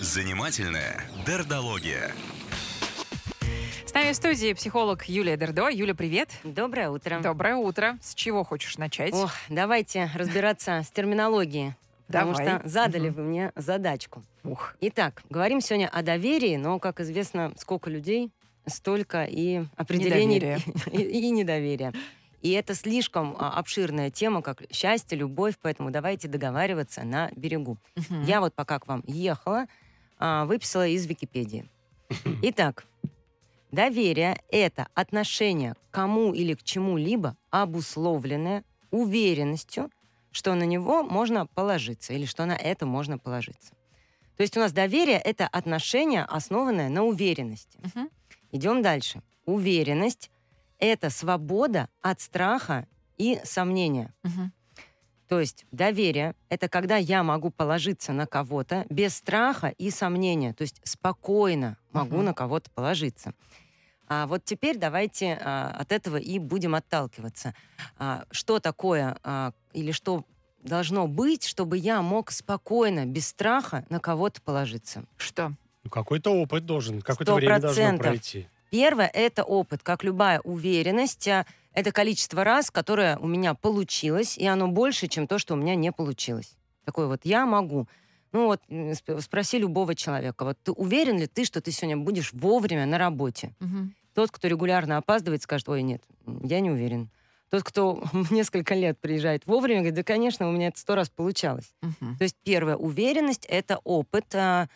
Занимательная дердология. С нами в студии психолог Юлия Дердо. Юля, привет. Доброе утро. Доброе утро. С чего хочешь начать? Ох, давайте разбираться с терминологией. Потому Давай. что задали Мгм. вы мне задачку. Ух. Итак, говорим сегодня о доверии, но, как известно, сколько людей, столько и определений Недоверия. и, и недоверия. И это слишком а, обширная тема, как счастье, любовь, поэтому давайте договариваться на берегу. Мгм. Я вот пока к вам ехала, а, выписала из Википедии. Итак, доверие — это отношение к кому или к чему-либо, обусловленное уверенностью, что на него можно положиться или что на это можно положиться. То есть у нас доверие — это отношение, основанное на уверенности. Мгм. Идем дальше. Уверенность — это свобода от страха и сомнения. Мгм. То есть доверие — это когда я могу положиться на кого-то без страха и сомнения, то есть спокойно могу Мгм. на кого-то положиться. А вот теперь давайте а, от этого и будем отталкиваться. А, что такое а, или что должно быть, чтобы я мог спокойно, без страха на кого-то положиться? Что? Ну, какой-то опыт должен, какое-то время должно пройти. Первое — это опыт, как любая уверенность. а, Это количество раз, которое у меня получилось, и оно больше, чем то, что у меня не получилось. Такое вот «я могу». Ну вот спроси любого человека, вот ты уверен ли ты, что ты сегодня будешь вовремя на работе? Мгм. Тот, кто регулярно опаздывает, скажет, ой, нет, я не уверен. Тот, кто несколько лет приезжает вовремя, говорит, да, конечно, у меня это сто раз получалось. Мгм. То есть первая уверенность — это опыт, а,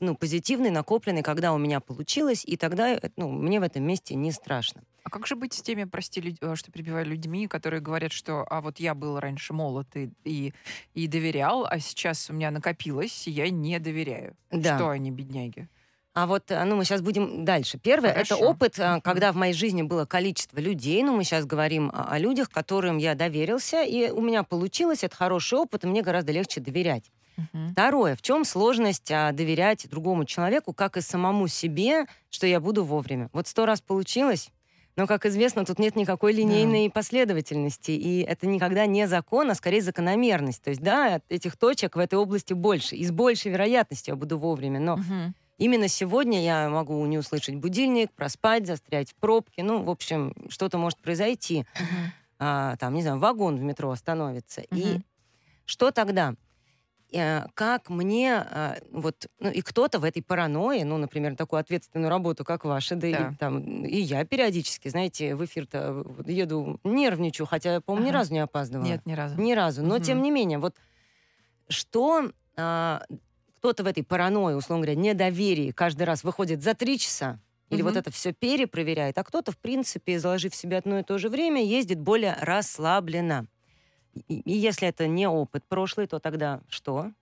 ну, позитивный, накопленный, когда у меня получилось, и тогда э, ну, мне в этом месте не страшно. А как же быть с теми, прости, люд- э, что перебиваю, людьми, которые говорят, что а вот я был раньше молод и, и, и доверял, а сейчас у меня накопилось, и я не доверяю. Да. Что они, бедняги? А вот, а, ну, мы сейчас будем дальше. Первое — это Хорошо. опыт, а, когда в моей жизни было количество людей, ну, мы сейчас говорим о, о людях, которым я доверился, и у меня получилось, это хороший опыт, и мне гораздо легче доверять. Мгм. Второе, в чем сложность а, доверять другому человеку, как и самому себе, что я буду вовремя? Вот сто раз получилось, но, как известно, тут нет никакой линейной последовательности, и это никогда не закон, а скорее закономерность. То есть, да, этих точек в этой области больше, и с большей вероятностью я буду вовремя, но Мгм. именно сегодня я могу не услышать будильник, проспать, застрять в пробке, ну, в общем, что-то может произойти. Мгм. А, там, не знаю, вагон в метро остановится. И Мгм. что тогда? Э, Как мне, а, вот, ну и кто-то в этой паранойи, ну, например, такую ответственную работу, как ваша, да, Да. И, там, и я периодически, знаете, в эфир-то еду, нервничаю, хотя я, по-моему, ни Ага. разу не опаздывала. Нет, ни разу. Ни разу. Но, Мгм. тем не менее, вот что а, кто-то в этой паранойи, условно говоря, недоверии каждый раз выходит за три часа, или Мгм. вот это все перепроверяет, а кто-то, в принципе, заложив в себе одно и то же время, ездит более расслабленно. И, и если это не опыт прошлый, то тогда что?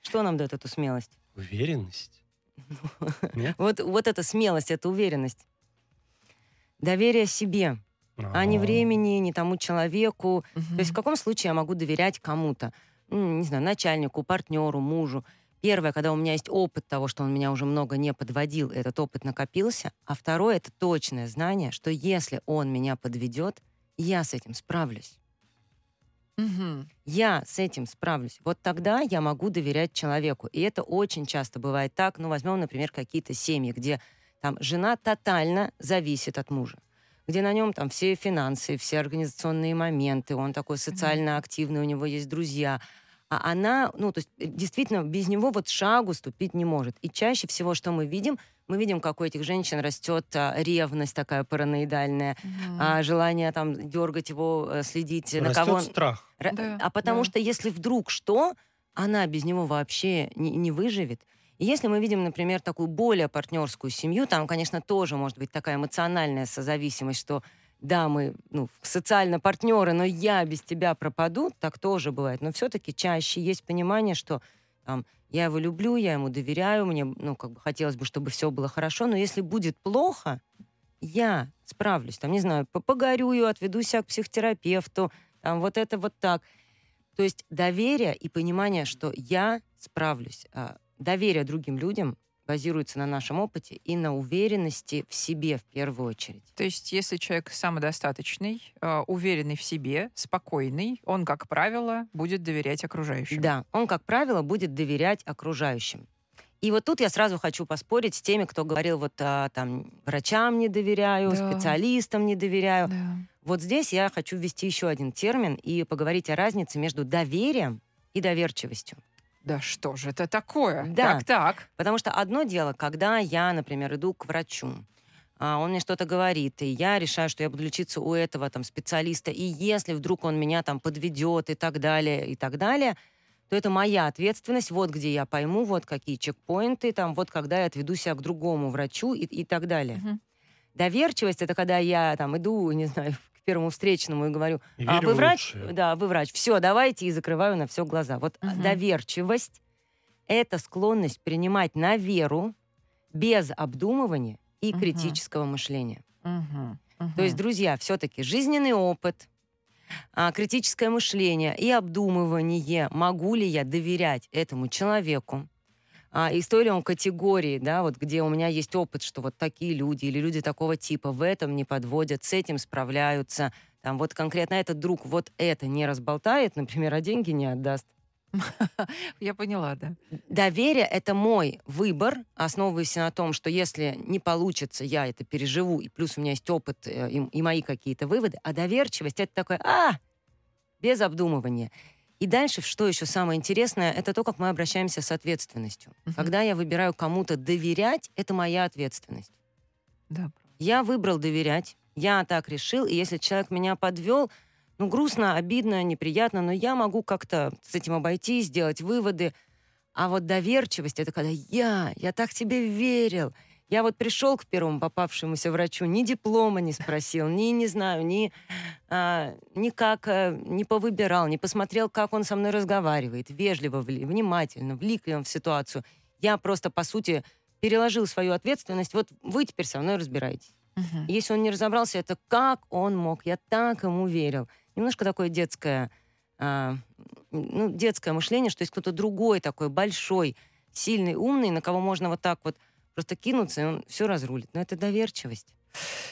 Что нам дает эту смелость? Уверенность. Нет? Вот, вот эта смелость, эта уверенность. Доверие себе, а не времени, не тому человеку. То есть в каком случае я могу доверять кому-то? М, Не знаю, начальнику, партнеру, мужу. Первое, когда у меня есть опыт того, что он меня уже много не подводил, этот опыт накопился. А второе — это точное знание, что если он меня подведет, я с этим справлюсь. Мгм. Я с этим справлюсь. Вот тогда я могу доверять человеку. И это очень часто бывает так. Ну, возьмем, например, какие-то семьи, где там жена тотально зависит от мужа где на нем там все финансы, все организационные моменты, он такой социально активный, у него есть друзья. А она, ну, то есть э, действительно без него вот шагу ступить не может. И чаще всего, что мы видим, мы видим, как у этих женщин растет а, ревность такая параноидальная, Мгм. а, желание там дергать его, э, следить, на Растет кого он... страх. Ра- Да, а потому да. что если вдруг что, она без него вообще не, не выживет. И если мы видим, например, такую более партнерскую семью, там, конечно, тоже может быть такая эмоциональная созависимость, что да, мы ну, социально партнеры, но я без тебя пропаду, так тоже бывает. Но все-таки чаще есть понимание, что там, я его люблю, я ему доверяю, мне ну, как бы хотелось бы, чтобы все было хорошо, но если будет плохо, я справлюсь. Там, не знаю, по- погорюю, отведу себя к психотерапевту, там вот это вот так. То есть доверие и понимание, что я справлюсь. А, Доверие другим людям базируется на нашем опыте и на уверенности в себе в первую очередь. То есть, если человек самодостаточный, э, уверенный в себе, спокойный, он, как правило, будет доверять окружающим. Да, он, как правило, будет доверять окружающим. И вот тут я сразу хочу поспорить с теми, кто говорил, вот а, там врачам не доверяю, Да. специалистам не доверяю. Да. Вот здесь я хочу ввести еще один термин и поговорить о разнице между доверием и доверчивостью. Да что же это такое? Да. Так, так. Потому что одно дело, когда я, например, иду к врачу, а, он мне что-то говорит, и я решаю, что я буду лечиться у этого там специалиста, и если вдруг он меня там подведет и так далее, и так далее, то это моя ответственность, вот где я пойму, вот какие чекпоинты, там, вот когда я отведу себя к другому врачу и, и так далее. Мгм. Доверчивость — это когда я там иду, не знаю, первому встречному и говорю, И а вы врач? лучшее. Да, вы врач. Все, давайте, и закрываю на все глаза. Вот Мгм. доверчивость — это склонность принимать на веру без обдумывания и Мгм. критического мышления. Мгм. То есть, друзья, все-таки жизненный опыт, а, критическое мышление и обдумывание, могу ли я доверять этому человеку, а, история он категории, да, вот где у меня есть опыт, что вот такие люди или люди такого типа в этом не подводят, с этим справляются, там вот конкретно этот друг вот это не разболтает, например, а деньги не отдаст. Я поняла, да. Доверие — это мой выбор, основываясь на том, что если не получится, я это переживу, и плюс у меня есть опыт э, и, и мои какие-то выводы, а доверчивость — это такое «а!» без обдумывания. И дальше, что еще самое интересное, это то, как мы обращаемся с ответственностью. Мгм. Когда я выбираю кому-то доверять, это моя ответственность. Да. Я выбрал доверять, я так решил, и если человек меня подвел, ну, грустно, обидно, неприятно, но я могу как-то с этим обойтись, сделать выводы. А вот доверчивость — это когда я, я так тебе верил. Я вот пришел к первому попавшемуся врачу, ни диплома не спросил, ни, не знаю, ни, а, никак а, не повыбирал, не посмотрел, как он со мной разговаривает, вежливо, внимательно, влик ли он в ситуацию. Я просто, по сути, переложил свою ответственность. Вот вы теперь со мной разбираетесь. И Если он не разобрался, это как он мог? Я так ему верил. Немножко такое детское, а, ну, детское мышление, что есть кто-то другой такой большой, сильный, умный, на кого можно вот так вот просто кинуться, и он все разрулит. Но это доверчивость.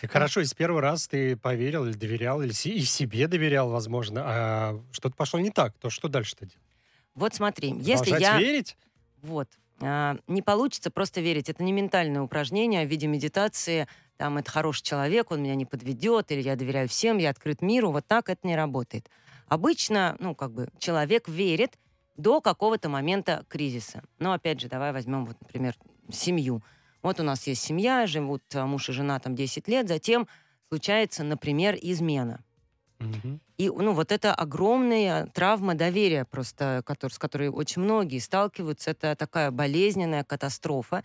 И хорошо, из первый раз ты поверил или доверял, или и себе доверял, возможно, а что-то пошло не так, то что дальше-то делать? Вот смотри, если Продолжать я... верить? Вот. А, не получится просто верить. Это не ментальное упражнение в виде медитации. Там это хороший человек, он меня не подведет, или я доверяю всем, я открыт миру. Вот так это не работает. Обычно, ну, как бы, человек верит до какого-то момента кризиса. Но, опять же, давай возьмем, вот, например, семью. Вот у нас есть семья, живут а, муж и жена там 10 лет, затем случается, например, измена. Мгм. И, ну, вот это огромная травма доверия просто, котор- с которой очень многие сталкиваются. Это такая болезненная катастрофа.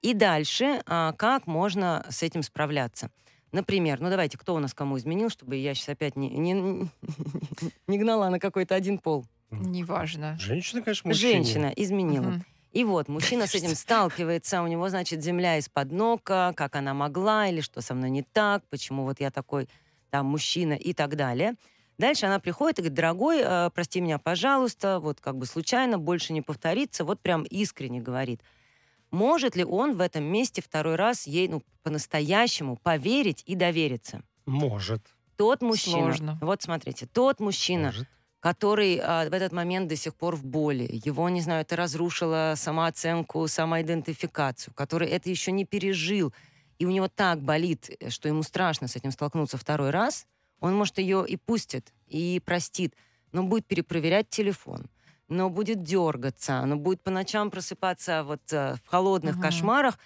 И дальше, а, как можно с этим справляться? Например, ну давайте, кто у нас кому изменил, чтобы я сейчас опять не, не, не гнала на какой-то один пол. Неважно. Женщина, конечно, мужчине. Женщина изменила. Мгм. И вот, мужчина с этим сталкивается, у него, значит, земля из-под ног, как она могла, или что со мной не так, почему вот я такой там мужчина и так далее. Дальше она приходит и говорит, дорогой, э, прости меня, пожалуйста, вот как бы случайно, больше не повторится, вот прям искренне говорит. Может ли он в этом месте второй раз ей, ну, по-настоящему поверить и довериться? Может. Тот мужчина, Сложно. вот смотрите, тот мужчина, может. Который а, в этот момент до сих пор в боли. Его, не знаю, это разрушило самооценку, самоидентификацию, который это еще не пережил. И у него так болит, э, что ему страшно с этим столкнуться второй раз, он, может, ее и пустит, и простит, но будет перепроверять телефон, но будет дергаться, но будет по ночам просыпаться вот э, в холодных Мгм. кошмарах,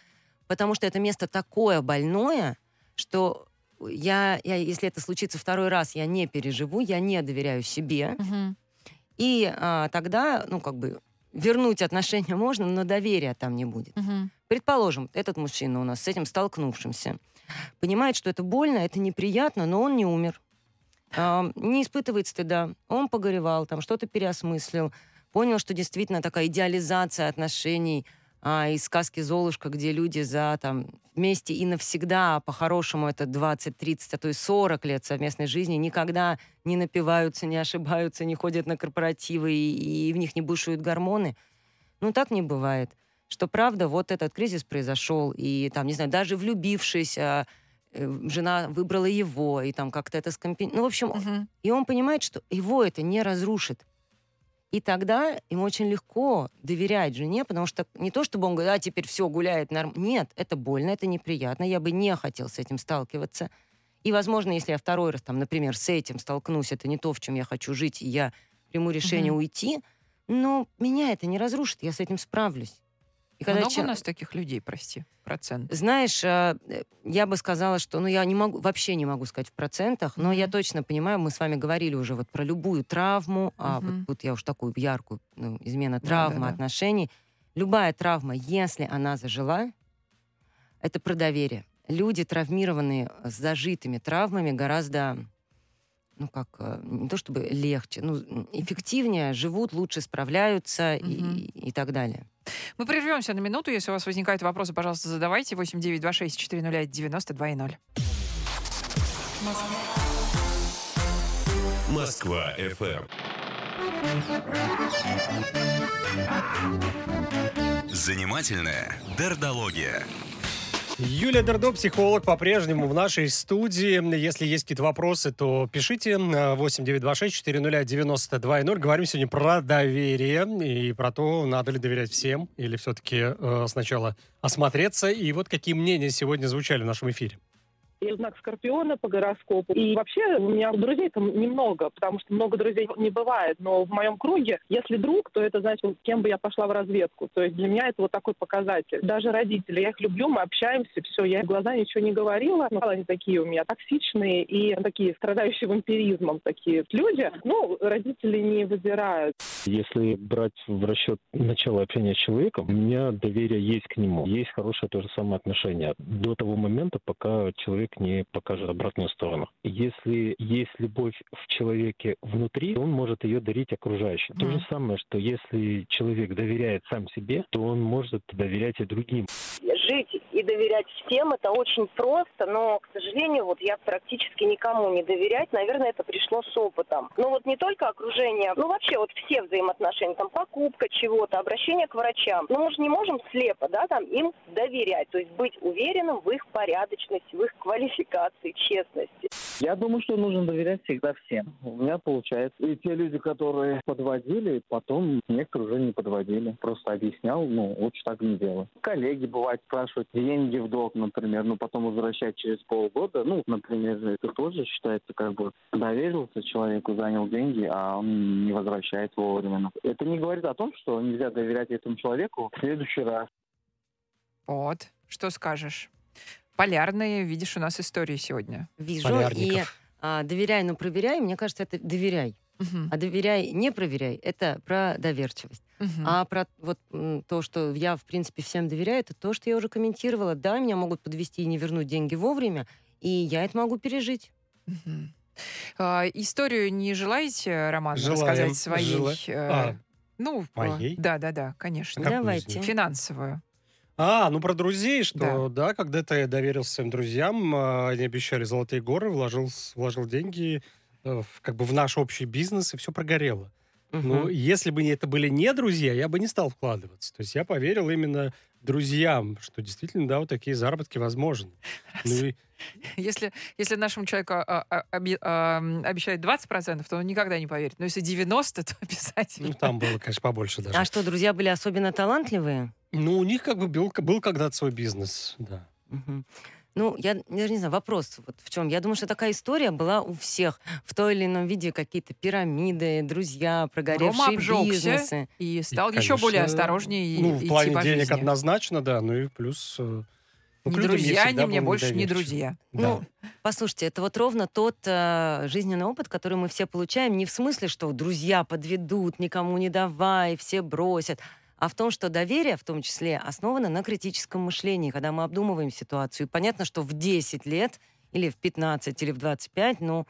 потому что это место такое больное, что я, я, если это случится второй раз, я не переживу, я не доверяю себе. Мгм. И а, тогда, ну, как бы, вернуть отношения можно, но доверия там не будет. Мгм. Предположим, этот мужчина у нас с этим столкнувшимся понимает, что это больно, это неприятно, но он не умер. А, не испытывает стыда. Он погоревал, там что-то переосмыслил, понял, что действительно такая идеализация отношений а, из сказки «Золушка», где люди за там вместе и навсегда, по-хорошему это 20, 30, а то и 40 лет совместной жизни, никогда не напиваются, не ошибаются, не ходят на корпоративы и, и в них не бушуют гормоны. Ну, так не бывает. что правда вот этот кризис произошел, и там, не знаю, даже влюбившись, э, жена выбрала его, и там как-то это скомпен... Ну, в общем, Мгм. и он понимает, что его это не разрушит. И тогда ему очень легко доверять жене, потому что не то, чтобы он говорит, а теперь все гуляет норм. Нет, это больно, это неприятно, я бы не хотел с этим сталкиваться. И, возможно, если я второй раз, там, например, с этим столкнусь, это не то, в чем я хочу жить, и я приму решение Мгм. уйти, но меня это не разрушит, я с этим справлюсь. И когда Много чел- у нас таких людей, прости, процент? знаешь, а, э, я бы сказала, что, ну, я не могу, вообще не могу сказать в процентах, но я Мгм. точно понимаю, мы с вами говорили уже вот про любую травму, а вот тут я уж такую яркую, ну, измена травмы, да, да. отношений. Любая травма, если она зажила, это про доверие. Люди, травмированные с зажитыми травмами, гораздо, ну, как, э, не то чтобы легче, ну, эффективнее живут, лучше справляются и, Мгм. и так далее. Мы прервемся на минуту. Если у вас возникают вопросы, пожалуйста, задавайте. 8926 401 92 0. Москва FM. Занимательная дердология. Юлия Дердо, психолог, по-прежнему в нашей студии. Если есть какие-то вопросы, то пишите на 8926-400-92-0. Говорим сегодня про доверие и про то, надо ли доверять всем или все-таки э, сначала осмотреться. И вот какие мнения сегодня звучали в нашем эфире. Я знак Скорпиона по гороскопу. И вообще у меня друзей там немного, потому что много друзей не бывает. Но в моем круге, если друг, то это значит, с кем бы я пошла в разведку. То есть для меня это вот такой показатель. Даже родители, я их люблю, мы общаемся, все, я в глаза ничего не говорила. Но они такие у меня токсичные и такие страдающие вампиризмом такие люди. Ну, родители не выбирают. Если брать в расчет начало общения с человеком, у меня доверие есть к нему. Есть хорошее то же самое отношение. До того момента, пока человек не покажет обратную сторону. Если есть любовь в человеке внутри, он может ее дарить окружающим. То Мгм. же самое, что если человек доверяет сам себе, то он может доверять и другим. Жить и доверять всем это очень просто, но, к сожалению, вот я практически никому не доверять, наверное, это пришло с опытом. Но вот не только окружение, ну вообще вот все взаимоотношения, там покупка чего-то, обращение к врачам. Но мы же не можем слепо, да, там им доверять, то есть быть уверенным в их порядочности, в их квалификации, честности. Я думаю, что нужно доверять всегда всем. У меня получается. И те люди, которые подводили, потом некоторые уже не подводили. Просто объяснял, ну, лучше так не делать. Коллеги, бывает, спрашивают деньги в долг, например, ну, потом возвращать через полгода. Ну, например, это тоже считается как бы доверился человеку, занял деньги, а он не возвращает вовремя. Это не говорит о том, что нельзя доверять этому человеку в следующий раз. Вот. Что скажешь? Полярные, видишь, у нас истории сегодня. Вижу. И а, доверяй, но проверяй, мне кажется, это доверяй. Мгм. А доверяй, не проверяй, это про доверчивость. Мгм. А про вот то, что я, в принципе, всем доверяю, это то, что я уже комментировала. Да, меня могут подвести и не вернуть деньги вовремя, и я это могу пережить. Мгм. А, историю не желаете, Роман, Желаем. рассказать своей? Жела- э, А, ну, моей? Да, да, да, конечно. Какую Давайте. Финансовую. А, ну про друзей, что да, когда-то я доверился своим друзьям, а, они обещали золотые горы, вложил, вложил деньги э, в- как бы в наш общий бизнес, и все прогорело. Ну, Мгм. если бы не- это были не друзья, я бы не стал вкладываться. То есть я поверил именно друзьям, что действительно, да, вот такие заработки возможны. Ну, и- Если, если нашему человеку а, а, оби- а, обещают 20%, то он никогда не поверит. Но если 90%, то обязательно. ну, там было, конечно, побольше даже. А что, друзья были особенно талантливые? Ну, у них как бы был, был когда-то свой бизнес, да. Ну, я даже не знаю, вопрос вот в чем. Я думаю, что такая история была у всех. В той или ином виде какие-то пирамиды, друзья, Рома прогоревшие обжегся бизнесы. и И, стал еще конечно, более осторожнее и Ну, в идти плане по денег жизни. однозначно, да. Ну и плюс... э, ну, Не друзья, они мне больше не друзья. Да. Ну, Послушайте, это вот ровно тот э, жизненный опыт, который мы все получаем, не в смысле, что друзья подведут, никому не давай, все бросят, а в том, что доверие, в том числе, основано на критическом мышлении, когда мы обдумываем ситуацию. И понятно, что в 10 лет или в 15 или в 25, ну,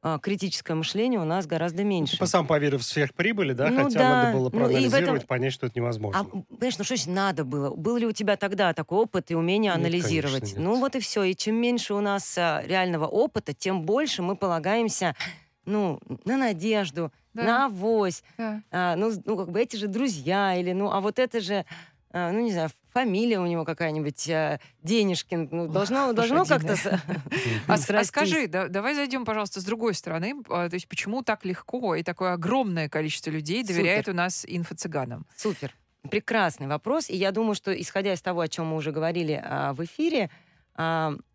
а, критическое мышление у нас гораздо меньше. Типа сам поверив в сверхприбыли, да, Ну хотя да, надо было ну проанализировать, этом- понять, что это невозможно. А, понимаешь, ну что значит надо было? Был ли у тебя тогда такой опыт и умение Нет, анализировать? конечно, нет. ну вот и все. И чем меньше у нас а, реального опыта, тем больше мы полагаемся ну, на надежду, Да. на авось. Да. А, ну, ну, как бы эти же друзья, или ну, а вот это же... а, ну, не знаю, фамилия у него какая-нибудь, а, Денежкин, ну, должно, должно как-то... с- А, а скажи, да- давай зайдем, пожалуйста, с другой стороны. А, То есть почему так легко и такое огромное количество людей доверяет у нас инфо-цыганам? Супер. Прекрасный вопрос. И я думаю, что, исходя из того, о чем мы уже говорили а, в эфире,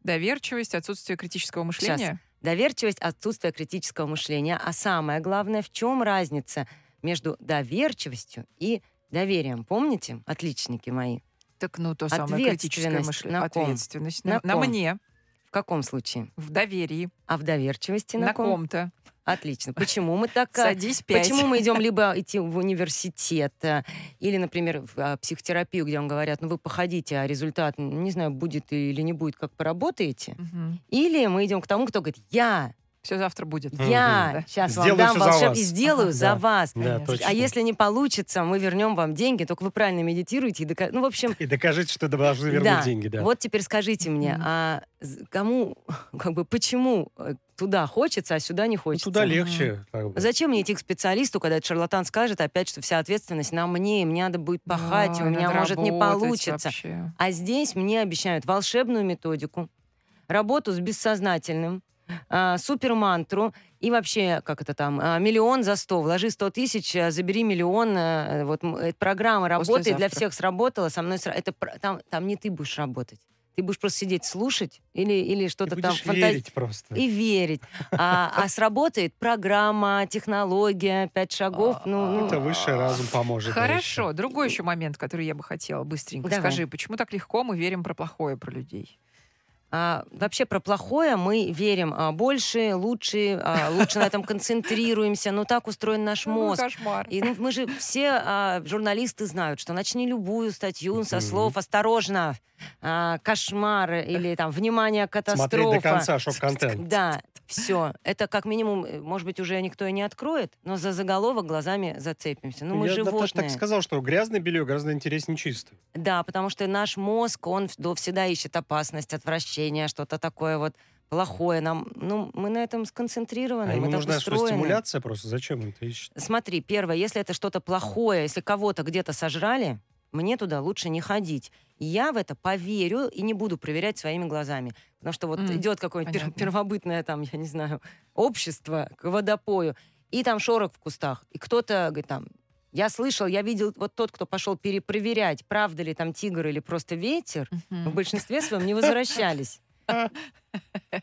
Доверчивость, отсутствие критического мышления? Доверчивость, отсутствие критического мышления. А самое главное, в чем разница между доверчивостью и доверием? Помните, отличники мои? Так, ну, то самое критическое мышление. на ком? Ответственность. На На, на ком? мне, В каком случае? в доверии, А в доверчивости на, на ком? ком-то. Отлично. Почему мы так... а, Садись пять. Почему мы идем либо идти в университет, а, или, например, в а, психотерапию, где вам говорят, ну вы походите, а результат, не знаю, будет или не будет, как поработаете. Или мы идем к тому, кто говорит, я, Все завтра будет. я сейчас вам Сделаю дам всё за волшеб и сделаю Ага. за Да. вас. Да, точно. А если не получится, мы вернем вам деньги, только вы правильно медитируете. И дока- Ну, в общем, И докажите, что должны вернуть Да. деньги, да. вот теперь скажите мне, а кому, как бы, почему э, туда хочется, а сюда не Ну, хочется? туда легче. как бы. Зачем мне идти к специалисту, когда этот шарлатан скажет опять, что вся ответственность на мне, и мне надо будет пахать, и у меня может не получится. вообще. А здесь мне обещают волшебную методику, работу с бессознательным, а, супермантру и вообще, как это там, а, миллион за сто. Вложи сто тысяч, а, забери миллион. Вот эта программа работает, для всех сработала, со мной сра- это там, там не ты будешь работать. Ты будешь просто сидеть, слушать или, или что-то там будешь фантази- верить просто. и верить. А, а сработает программа, технология, пять шагов. Ну, ну, Это высший разум поможет. Хорошо. Другой еще момент, который я бы хотела быстренько. Давай. Скажи, почему так легко мы верим про плохое про людей? А, вообще про плохое мы верим а, больше, лучше, а, лучше на этом концентрируемся. Но так устроен наш Ну, мозг. Кошмар. И ну, мы же все а, журналисты знают, что начни любую статью со слов «осторожно», а, «кошмар» или там «внимание, катастрофа». Смотреть до конца шок-контент. Да, все. Это как минимум, э, может быть, уже никто и не откроет, но за заголовок глазами зацепимся. Ну, мы Я животные. даже так сказал, что грязное белье гораздо интереснее чистое. Да, потому что наш мозг, он всегда ищет опасность, отвращение, что-то такое вот плохое. Нам, ну, мы на этом сконцентрированы, А ему нужна что, стимуляция просто? Зачем он это ищет? Смотри, первое, если это что-то плохое, если кого-то где-то сожрали, мне туда лучше не ходить. Я в это поверю и не буду проверять своими глазами. Потому что вот М, идет какое-нибудь пер- понятно. первобытное там, я не знаю, общество к водопою, и там шорох в кустах. И кто-то говорит там, я слышал, я видел, вот тот, кто пошел перепроверять, правда ли там тигр или просто ветер, Мгм. в большинстве своем не возвращались.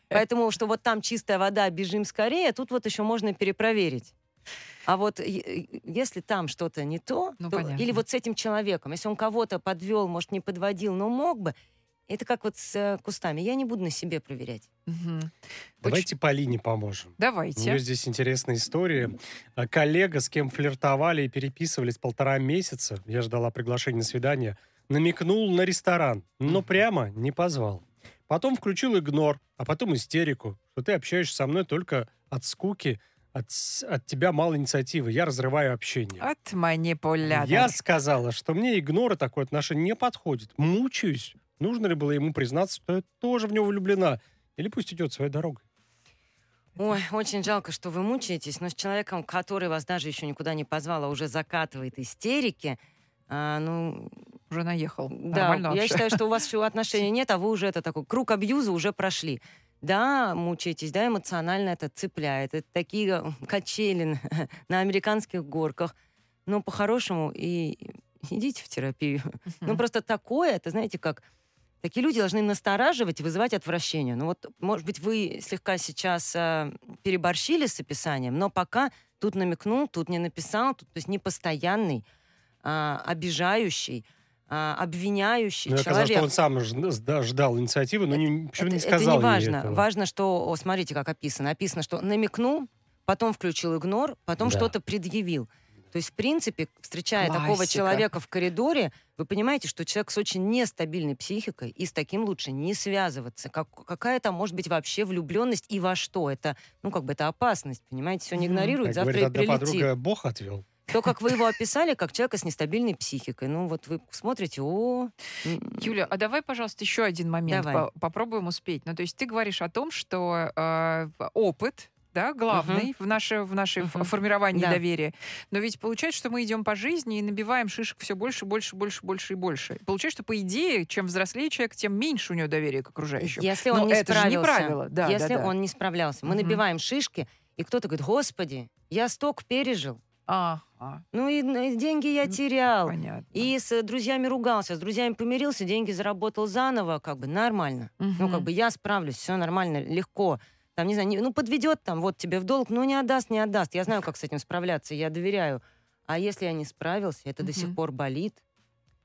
Поэтому, что вот там чистая вода, бежим скорее, тут вот еще можно перепроверить. А вот если там что-то не то, Ну, то- понятно. или вот с этим человеком, если он кого-то подвел, может, не подводил, но мог бы, это как вот с э, кустами. Я не буду на себе проверять. Мгм. Давайте Полине поможем. У Давайте. нее здесь интересная история. А Коллега, с кем флиртовали и переписывались полтора месяца, я ждала приглашения на свидание, намекнул на ресторан, но прямо не позвал. Потом включил игнор, а потом истерику, что ты общаешься со мной только от скуки, от, от тебя мало инициативы, я разрываю общение. От манипулятор. Я сказала, что мне игнор и такое отношение не подходит. Мучаюсь. Нужно ли было ему признаться, что я тоже в него влюблена? Или пусть идет своей дорогой? Ой, очень жалко, что вы мучаетесь, но с человеком, который вас даже еще никуда не позвал, а уже закатывает истерики, а, ну, Уже наехал. Да, Нормально я вообще. считаю, что у вас еще отношений нет, а вы уже это такой круг абьюза уже прошли. Да, мучаетесь, да, эмоционально это цепляет. Это такие э, качели на- американских горках. Но по-хорошему и идите в терапию. Ну, просто такое, это, знаете, как... Такие люди должны настораживать и вызывать отвращение. Ну вот, может быть, вы слегка сейчас а, переборщили с описанием, но пока тут намекнул, тут не написал, тут, то есть непостоянный, а, обижающий, а, обвиняющий Ну, оказалось, человек. что он сам ждал инициативы, но не, почему-то не сказал это не важно. этого. Важно, что, о, смотрите, как описано. Описано, что намекнул, потом включил игнор, потом Да. что-то предъявил. То есть, в принципе, встречая такого Классика. человека в коридоре, вы понимаете, что человек с очень нестабильной психикой, и с таким лучше не связываться. Как, какая там может быть вообще влюбленность и во что? Это, ну, как бы это опасность, понимаете? Сегодня Мгм. игнорирует, Как завтра говорит и прилетит. подруга, Бог отвел. То, как вы его описали, как человека с нестабильной психикой. Ну, вот вы смотрите, о... Юля, а давай, пожалуйста, еще один момент Давай. по- попробуем успеть. Ну, то есть ты говоришь о том, что э, опыт да, главный в, наше, в нашей Мгм. формировании Да. доверия. Но ведь получается, что мы идем по жизни и набиваем шишек все больше, больше, больше, больше и больше. Получается, что, по идее, чем взрослее человек, тем меньше у него доверия к окружающим. Если Но он не это же не справился. правило. Да, да, если да. он не справлялся. Мы Мгм. набиваем шишки, и кто-то говорит, господи, я столько пережил. А, а, Ну и ну, и деньги я терял. понятно. И с друзьями ругался, с друзьями помирился, деньги заработал заново, как бы нормально. Ну, как бы я справлюсь, все нормально, легко. Там, не знаю, не- ну, подведет там, вот тебе в долг, ну, не отдаст, не отдаст. Я знаю, как с этим справляться, я доверяю. А если я не справился, это до сих пор болит.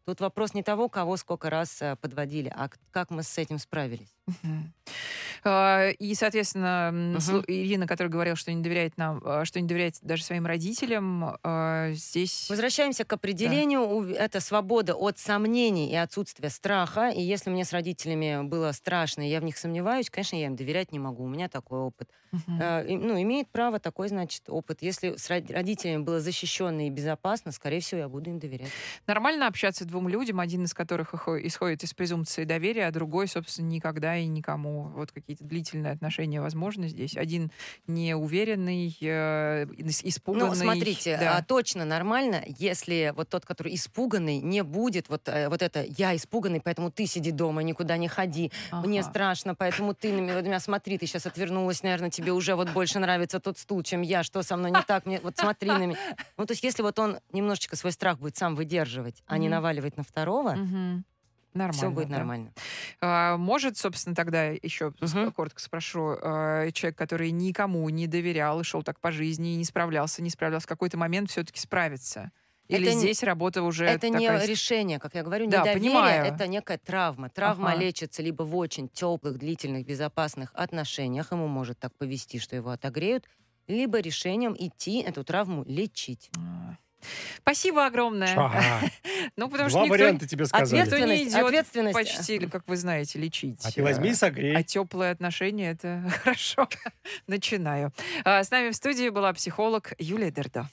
Тут вопрос не того, кого сколько раз э, подводили, а как мы с этим справились. А, И, соответственно, слу- Ирина, которая говорила, что не доверяет нам, а, что не доверяет даже своим родителям, а, здесь... Возвращаемся к определению. У- Это свобода от сомнений и отсутствия страха. И если мне с родителями было страшно, и я в них сомневаюсь, конечно, я им доверять не могу. У меня такой опыт. И- ну, имеет право такой, значит, опыт. Если с род- родителями было защищенно и безопасно, скорее всего, я буду им доверять. Нормально общаться двум людям, один из которых исходит из презумпции доверия, а другой, собственно, никогда и никому. Вот какие-то длительные отношения возможны здесь. Один неуверенный, э, ис- испуганный. Ну, смотрите, да. а, точно нормально, если вот тот, который испуганный, не будет вот, э, вот это «я испуганный, поэтому ты сиди дома, никуда не ходи, мне Ага. страшно, поэтому ты на меня, на меня смотри, ты сейчас отвернулась, наверное, тебе уже вот больше нравится тот стул, чем я, что со мной не так, мне вот смотри на меня». Ну, то есть если вот он немножечко свой страх будет сам выдерживать, а не Мгм. Наваливать на второго, Мгм. Нормально. все будет да. нормально. А, может, собственно, тогда еще Мгм. коротко спрошу, а, человек, который никому не доверял и шел так по жизни и не справлялся, не справлялся, в какой-то момент все-таки справится? Или Это не- здесь работа уже Это не такая... решение, как я говорю, Да, недоверие, понимаю. это некая травма. Травма Ага. лечится либо в очень теплых, длительных, безопасных отношениях, ему может так повести, что его отогреют, либо решением идти эту травму лечить. А. Спасибо огромное. Ага. Ну, потому что Два никто, варианта тебе сказали. Никто не Ответственность, идет ответственность. почти, как вы знаете, лечить. А ты возьми и А согрей. теплые отношения это хорошо. Начинаю. А, С нами в студии была психолог Юлия Дердо.